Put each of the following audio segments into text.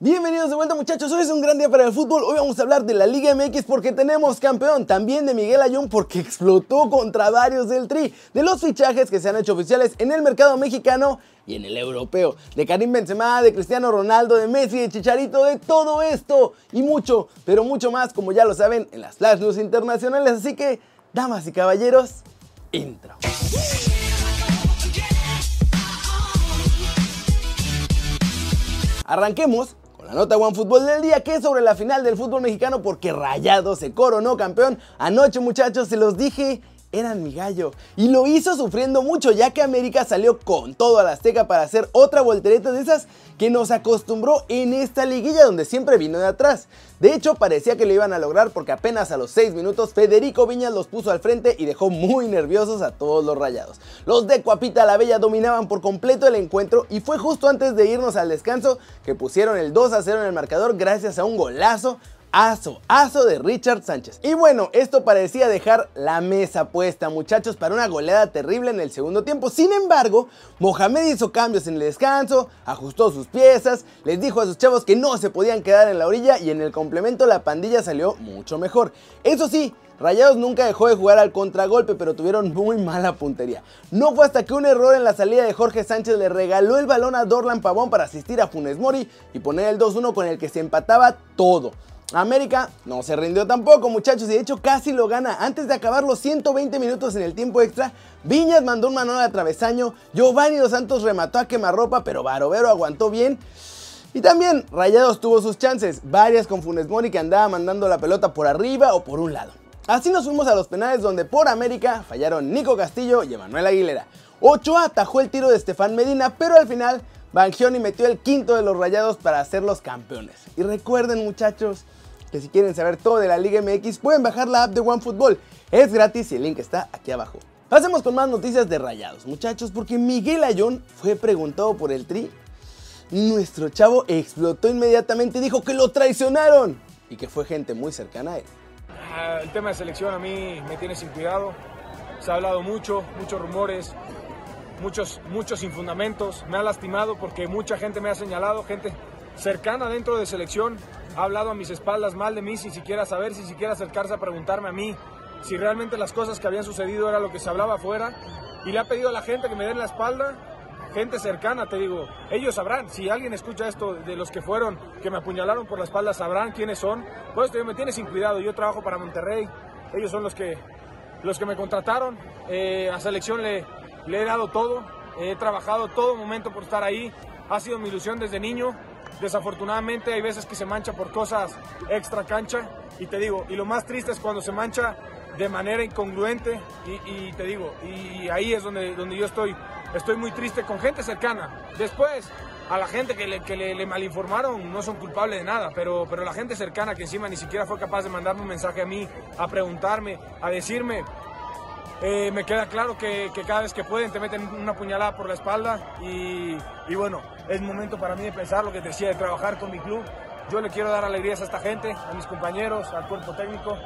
Bienvenidos de vuelta muchachos, hoy es un gran día para el fútbol, hoy vamos a hablar de la Liga MX porque tenemos campeón, también de Miguel Ayun porque explotó contra varios del Tri, de los fichajes que se han hecho oficiales en el mercado mexicano y en el europeo, de Karim Benzema, de Cristiano Ronaldo, de Messi, de Chicharito, de todo esto y mucho, pero mucho más como ya lo saben en las Flash News internacionales, así que, damas y caballeros, intro. Arranquemos la nota One Fútbol del día que es sobre la final del fútbol mexicano porque Rayado se coronó campeón. Anoche muchachos se los dije, eran mi gallo. Y lo hizo sufriendo mucho ya que América salió con todo a la Azteca para hacer otra voltereta de esas que nos acostumbró en esta liguilla donde siempre vino de atrás. De hecho parecía que lo iban a lograr porque apenas a los 6 minutos Federico Viñas los puso al frente y dejó muy nerviosos a todos los rayados. Los de Cuapita la Bella dominaban por completo el encuentro y fue justo antes de irnos al descanso que pusieron el 2 a 0 en el marcador gracias a un golazo Aso, aso de Richard Sánchez. Y bueno, esto parecía dejar la mesa puesta, muchachos, para una goleada terrible en el segundo tiempo. Sin embargo, Mohamed hizo cambios en el descanso, ajustó sus piezas, les dijo a sus chavos que no se podían quedar en la orilla y en el complemento la pandilla salió mucho mejor. Eso sí, Rayados nunca dejó de jugar al contragolpe, pero tuvieron muy mala puntería. No fue hasta que un error en la salida de Jorge Sánchez le regaló el balón a Dorlan Pavón para asistir a Funes Mori y poner el 2-1 con el que se empataba todo. América no se rindió tampoco, muchachos, y de hecho casi lo gana. Antes de acabar los 120 minutos en el tiempo extra, Viñas mandó un manual a travesaño, Giovanni Dos Santos remató a quemarropa, pero Barovero aguantó bien. Y también Rayados tuvo sus chances, varias con Funes Mori que andaba mandando la pelota por arriba o por un lado. Así nos fuimos a los penales donde por América fallaron Nico Castillo y Emanuel Aguilera. Ochoa atajó el tiro de Estefan Medina, pero al final Bangioni metió el quinto de los Rayados para hacerlos campeones. Y recuerden muchachos, que si quieren saber todo de la Liga MX pueden bajar la app de OneFootball. Es gratis y el link está aquí abajo. Pasemos con más noticias de Rayados, muchachos, porque Miguel Ayón fue preguntado por el Tri. Nuestro chavo explotó inmediatamente y dijo que lo traicionaron y que fue gente muy cercana a él. Ah, el tema de selección a mí me tiene sin cuidado. Se ha hablado mucho, muchos rumores, muchos, muchos sin fundamentos. Me ha lastimado porque mucha gente me ha señalado, gente cercana dentro de selección, ha hablado a mis espaldas mal de mí sin siquiera saber, sin siquiera acercarse a preguntarme a mí si realmente las cosas que habían sucedido era lo que se hablaba afuera. Y le ha pedido a la gente que me den la espalda, gente cercana, te digo, ellos sabrán, si alguien escucha esto de los que fueron, que me apuñalaron por la espalda, sabrán quiénes son. Pues me tiene sin cuidado, yo trabajo para Monterrey, ellos son los que, los que me contrataron, eh, a selección le, le he dado todo, he trabajado todo momento por estar ahí, ha sido mi ilusión desde niño, Desafortunadamente hay veces que se mancha por cosas extra cancha y te digo, y lo más triste es cuando se mancha de manera incongruente y, te digo, y ahí es donde, donde yo estoy, estoy muy triste con gente cercana. Después, a la gente que le, que le, malinformaron no son culpables de nada, pero, pero la gente cercana que encima ni siquiera fue capaz de mandarme un mensaje a mí, a preguntarme, a decirme, eh, me queda claro que, cada vez que pueden te meten una puñalada por la espalda y, bueno, es momento para mí de pensar lo que decía, de trabajar con mi club. Yo le quiero dar alegrías a esta gente, a mis compañeros, al cuerpo técnico.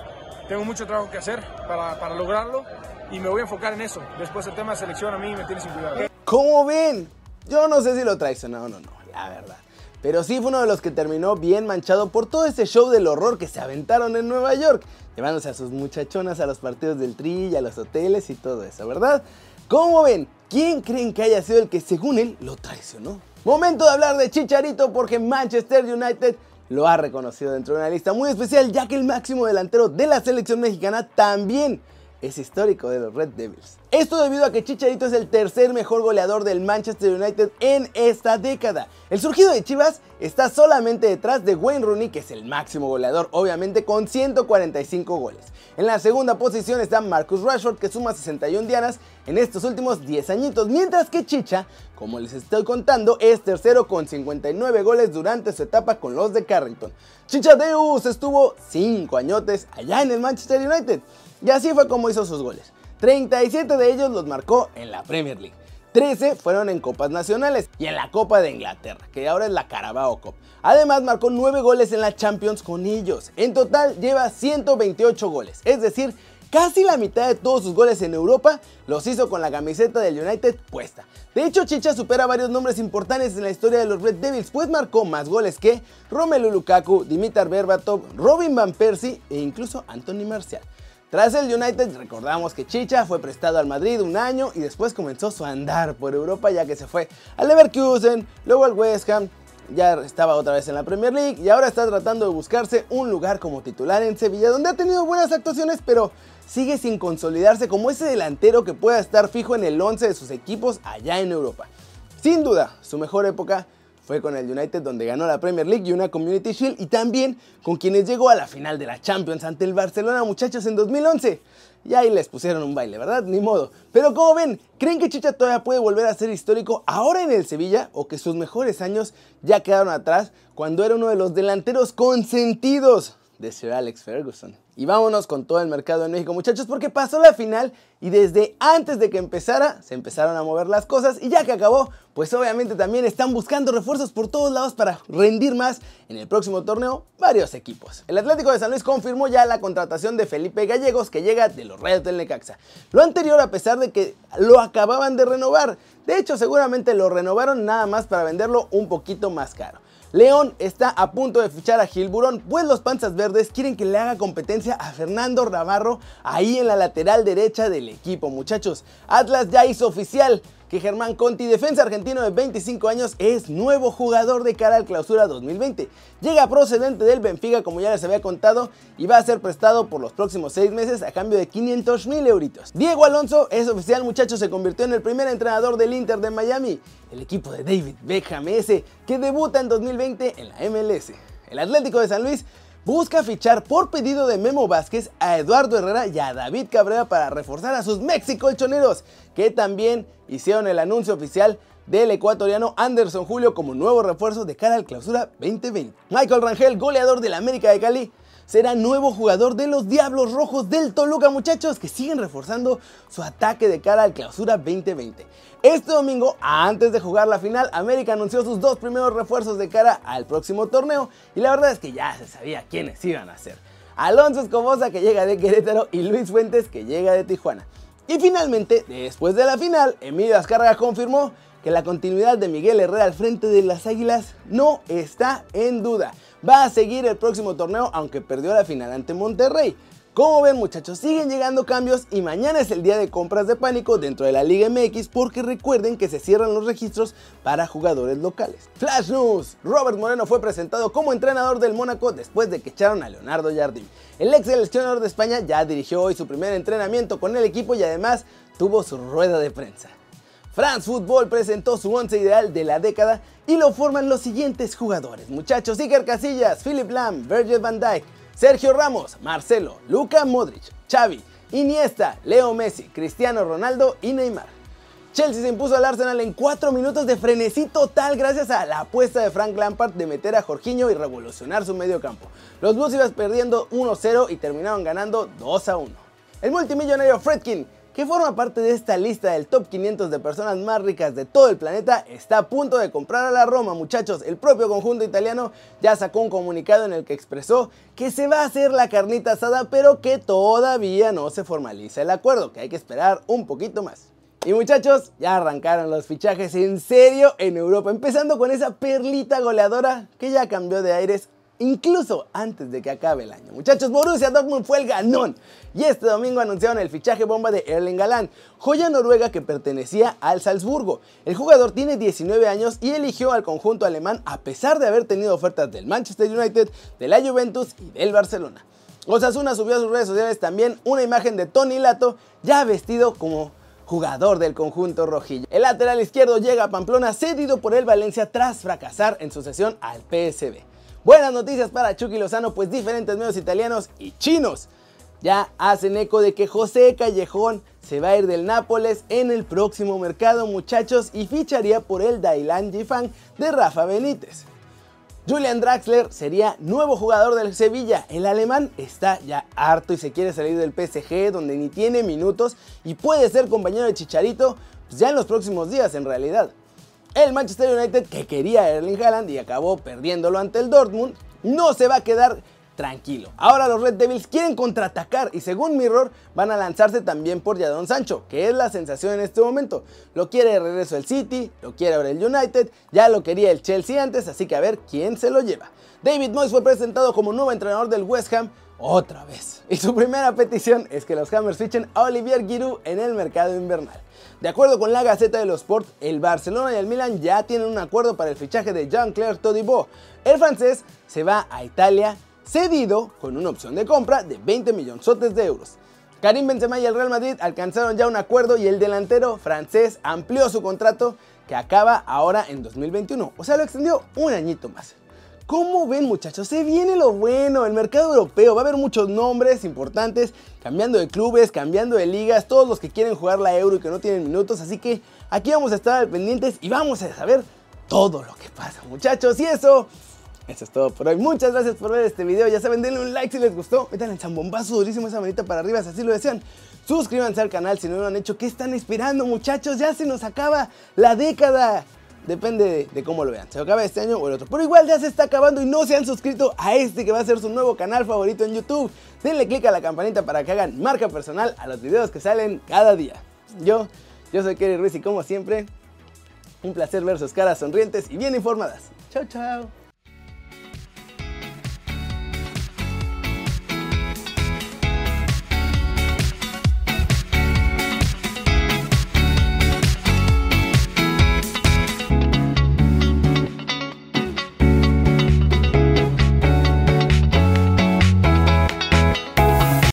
Tengo mucho trabajo que hacer para, lograrlo y me voy a enfocar en eso. Después el tema de selección a mí me tiene sin cuidado. ¿Cómo ven? Yo no sé si lo traicionó o no, no, la verdad. Pero sí fue uno de los que terminó bien manchado por todo ese show del horror que se aventaron en Nueva York, llevándose a sus muchachonas a los partidos del tri y a los hoteles y todo eso, ¿verdad? ¿Cómo ven? ¿Quién creen que haya sido el que según él lo traicionó? Momento de hablar de Chicharito porque Manchester United lo ha reconocido dentro de una lista muy especial ya que el máximo delantero de la selección mexicana también es histórico de los Red Devils. Esto debido a que Chicharito es el tercer mejor goleador del Manchester United en esta década. El surgido de Chivas está solamente detrás de Wayne Rooney, que es el máximo goleador, obviamente con 145 goles. En la segunda posición está Marcus Rashford, que suma 61 dianas en estos últimos 10 añitos, mientras que Chicha, como les estoy contando, es tercero con 59 goles durante su etapa con los de Carrington. Chicha Deus estuvo 5 añotes allá en el Manchester United. Y así fue como hizo sus goles. 37 de ellos los marcó en la Premier League. 13 fueron en copas nacionales y en la Copa de Inglaterra, que ahora es la Carabao Cup. Además marcó 9 goles en la Champions con ellos. En total lleva 128 goles, es decir, Casi la mitad de todos sus goles en Europa los hizo con la camiseta del United puesta. De hecho, Chicha supera varios nombres importantes en la historia de los Red Devils, pues marcó más goles que Romelu Lukaku, Dimitar Berbatov, Robin Van Persie e incluso Anthony Martial. Tras el United, recordamos que Chicha fue prestado al Madrid un año y después comenzó su andar por Europa ya que se fue al Leverkusen, luego al West Ham, ya estaba otra vez en la Premier League y ahora está tratando de buscarse un lugar como titular en Sevilla, donde ha tenido buenas actuaciones, pero sigue sin consolidarse como ese delantero que pueda estar fijo en el 11 de sus equipos allá en Europa. Sin duda, su mejor época fue con el United donde ganó la Premier League y una Community Shield y también con quienes llegó a la final de la Champions ante el Barcelona muchachos en 2011. Y ahí les pusieron un baile, ¿verdad? Ni modo. Pero como ven, ¿creen que Chicha todavía puede volver a ser histórico ahora en el Sevilla o que sus mejores años ya quedaron atrás cuando era uno de los delanteros consentidos de Sir Alex Ferguson? Y vámonos con todo el mercado en México, muchachos, porque pasó la final y desde antes de que empezara se empezaron a mover las cosas y ya que acabó, pues obviamente también están buscando refuerzos por todos lados para rendir más en el próximo torneo varios equipos. El Atlético de San Luis confirmó ya la contratación de Felipe Gallegos que llega de los Rayos del Necaxa. Lo anterior a pesar de que lo acababan de renovar. De hecho, seguramente lo renovaron nada más para venderlo un poquito más caro. León está a punto de fichar a Gilburón, pues los Panzas Verdes quieren que le haga competencia a Fernando Navarro ahí en la lateral derecha del equipo, muchachos. Atlas ya hizo oficial que Germán Conti, defensa argentino de 25 años, es nuevo jugador de cara al clausura 2020. Llega procedente del Benfica, como ya les había contado, y va a ser prestado por los próximos 6 meses a cambio de 500 mil euritos. Diego Alonso es oficial, muchachos, se convirtió en el primer entrenador del Inter de Miami, el equipo de David Beckham ese, que debuta en 2020 en la MLS. El Atlético de San Luis busca fichar por pedido de Memo Vázquez a Eduardo Herrera y a David Cabrera para reforzar a sus México-Choneros, que también hicieron el anuncio oficial del ecuatoriano Anderson Julio como nuevo refuerzo de cara al clausura 2020. Michael Rangel, goleador del América de Cali, será nuevo jugador de los Diablos Rojos del Toluca, muchachos, que siguen reforzando su ataque de cara al clausura 2020. Este domingo, antes de jugar la final, América anunció sus dos primeros refuerzos de cara al próximo torneo y la verdad es que ya se sabía quiénes iban a ser. Alonso Escobosa que llega de Querétaro y Luis Fuentes que llega de Tijuana. Y finalmente, después de la final, Emilio Azcárraga confirmó que la continuidad de Miguel Herrera al frente de las Águilas no está en duda. Va a seguir el próximo torneo aunque perdió la final ante Monterrey. Como ven muchachos, siguen llegando cambios y mañana es el día de compras de pánico dentro de la Liga MX porque recuerden que se cierran los registros para jugadores locales. Flash News, Robert Moreno fue presentado como entrenador del Mónaco después de que echaron a Leonardo Jardim. El ex seleccionador de España ya dirigió hoy su primer entrenamiento con el equipo y además tuvo su rueda de prensa. France Football presentó su once ideal de la década y lo forman los siguientes jugadores. Muchachos, Iker Casillas, Philip Lam, Virgil van Dijk, Sergio Ramos, Marcelo, Luca Modric, Xavi, Iniesta, Leo Messi, Cristiano Ronaldo y Neymar. Chelsea se impuso al Arsenal en 4 minutos de frenesí total gracias a la apuesta de Frank Lampard de meter a Jorginho y revolucionar su medio campo. Los Blues iban perdiendo 1-0 y terminaron ganando 2-1. El multimillonario Fredkin que forma parte de esta lista del top 500 de personas más ricas de todo el planeta, está a punto de comprar a la Roma, muchachos. El propio conjunto italiano ya sacó un comunicado en el que expresó que se va a hacer la carnita asada, pero que todavía no se formaliza el acuerdo, que hay que esperar un poquito más. Y muchachos, ya arrancaron los fichajes en serio en Europa, empezando con esa perlita goleadora que ya cambió de aires incluso antes de que acabe el año. Muchachos, Borussia Dortmund fue el ganón y este domingo anunciaron el fichaje bomba de Erling Haaland, joya noruega que pertenecía al Salzburgo. El jugador tiene 19 años y eligió al conjunto alemán a pesar de haber tenido ofertas del Manchester United, de la Juventus y del Barcelona. Osasuna subió a sus redes sociales también una imagen de Tony Lato ya vestido como jugador del conjunto rojillo. El lateral izquierdo llega a Pamplona cedido por el Valencia tras fracasar en su sesión al PSB. Buenas noticias para Chucky Lozano, pues diferentes medios italianos y chinos ya hacen eco de que José Callejón se va a ir del Nápoles en el próximo mercado, muchachos, y ficharía por el Dailan Jifang de Rafa Benítez. Julian Draxler sería nuevo jugador del Sevilla. El alemán está ya harto y se quiere salir del PSG, donde ni tiene minutos y puede ser compañero de Chicharito pues ya en los próximos días, en realidad. El Manchester United, que quería a Erling Haaland y acabó perdiéndolo ante el Dortmund, no se va a quedar tranquilo. Ahora los Red Devils quieren contraatacar y según Mirror van a lanzarse también por Jadon Sancho, que es la sensación en este momento. Lo quiere de regreso el City, lo quiere ahora el United, ya lo quería el Chelsea antes, así que a ver quién se lo lleva. David Moyes fue presentado como nuevo entrenador del West Ham otra vez. Y su primera petición es que los Hammers fichen a Olivier Giroud en el mercado invernal. De acuerdo con la Gaceta de los Sport, el Barcelona y el Milan ya tienen un acuerdo para el fichaje de Jean-Claire Todibo. El francés se va a Italia cedido con una opción de compra de 20 millones de euros. Karim Benzema y el Real Madrid alcanzaron ya un acuerdo y el delantero francés amplió su contrato que acaba ahora en 2021, o sea, lo extendió un añito más. ¿Cómo ven muchachos? Se viene lo bueno, el mercado europeo, va a haber muchos nombres importantes, cambiando de clubes, cambiando de ligas, todos los que quieren jugar la Euro y que no tienen minutos, así que aquí vamos a estar pendientes y vamos a saber todo lo que pasa muchachos y eso es todo por hoy. Muchas gracias por ver este video. Ya saben, denle un like si les gustó. Métanle el zambombazo durísimo esa manita para arriba si así lo desean. Suscríbanse al canal si no lo han hecho. ¿Qué están esperando, muchachos? Ya se nos acaba la década. Depende de, cómo lo vean. Se acaba este año o el otro. Pero igual ya se está acabando y no se han suscrito a este que va a ser su nuevo canal favorito en YouTube. Denle click a la campanita para que hagan marca personal a los videos que salen cada día. Yo, yo soy Kerry Ruiz y como siempre, un placer ver sus caras sonrientes y bien informadas. Chao, chao.